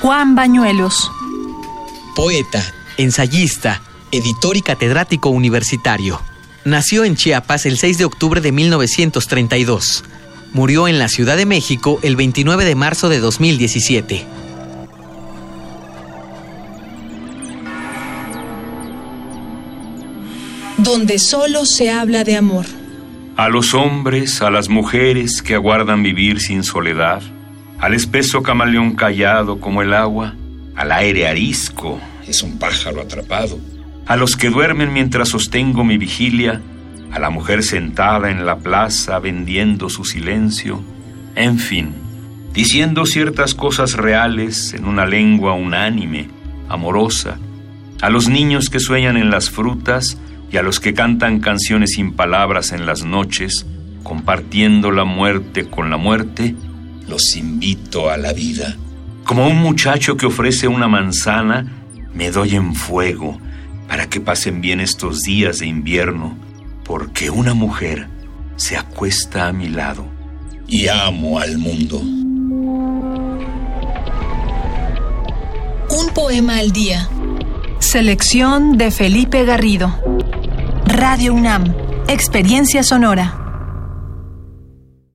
Juan Bañuelos. Poeta, ensayista, editor y catedrático universitario. Nació en Chiapas el 6 de octubre de 1932. Murió en la Ciudad de México el 29 de marzo de 2017. Donde solo se habla de amor. A los hombres, a las mujeres que aguardan vivir sin soledad, al espeso camaleón callado como el agua, al aire arisco, es un pájaro atrapado, a los que duermen mientras sostengo mi vigilia, a la mujer sentada en la plaza vendiendo su silencio, en fin, diciendo ciertas cosas reales en una lengua unánime, amorosa, a los niños que sueñan en las frutas y a los que cantan canciones sin palabras en las noches, compartiendo la muerte con la muerte, los invito a la vida. Como un muchacho que ofrece una manzana, me doy en fuego para que pasen bien estos días de invierno, porque una mujer se acuesta a mi lado y amo al mundo. Un poema al día. Selección de Felipe Garrido. Radio UNAM, Experiencia Sonora.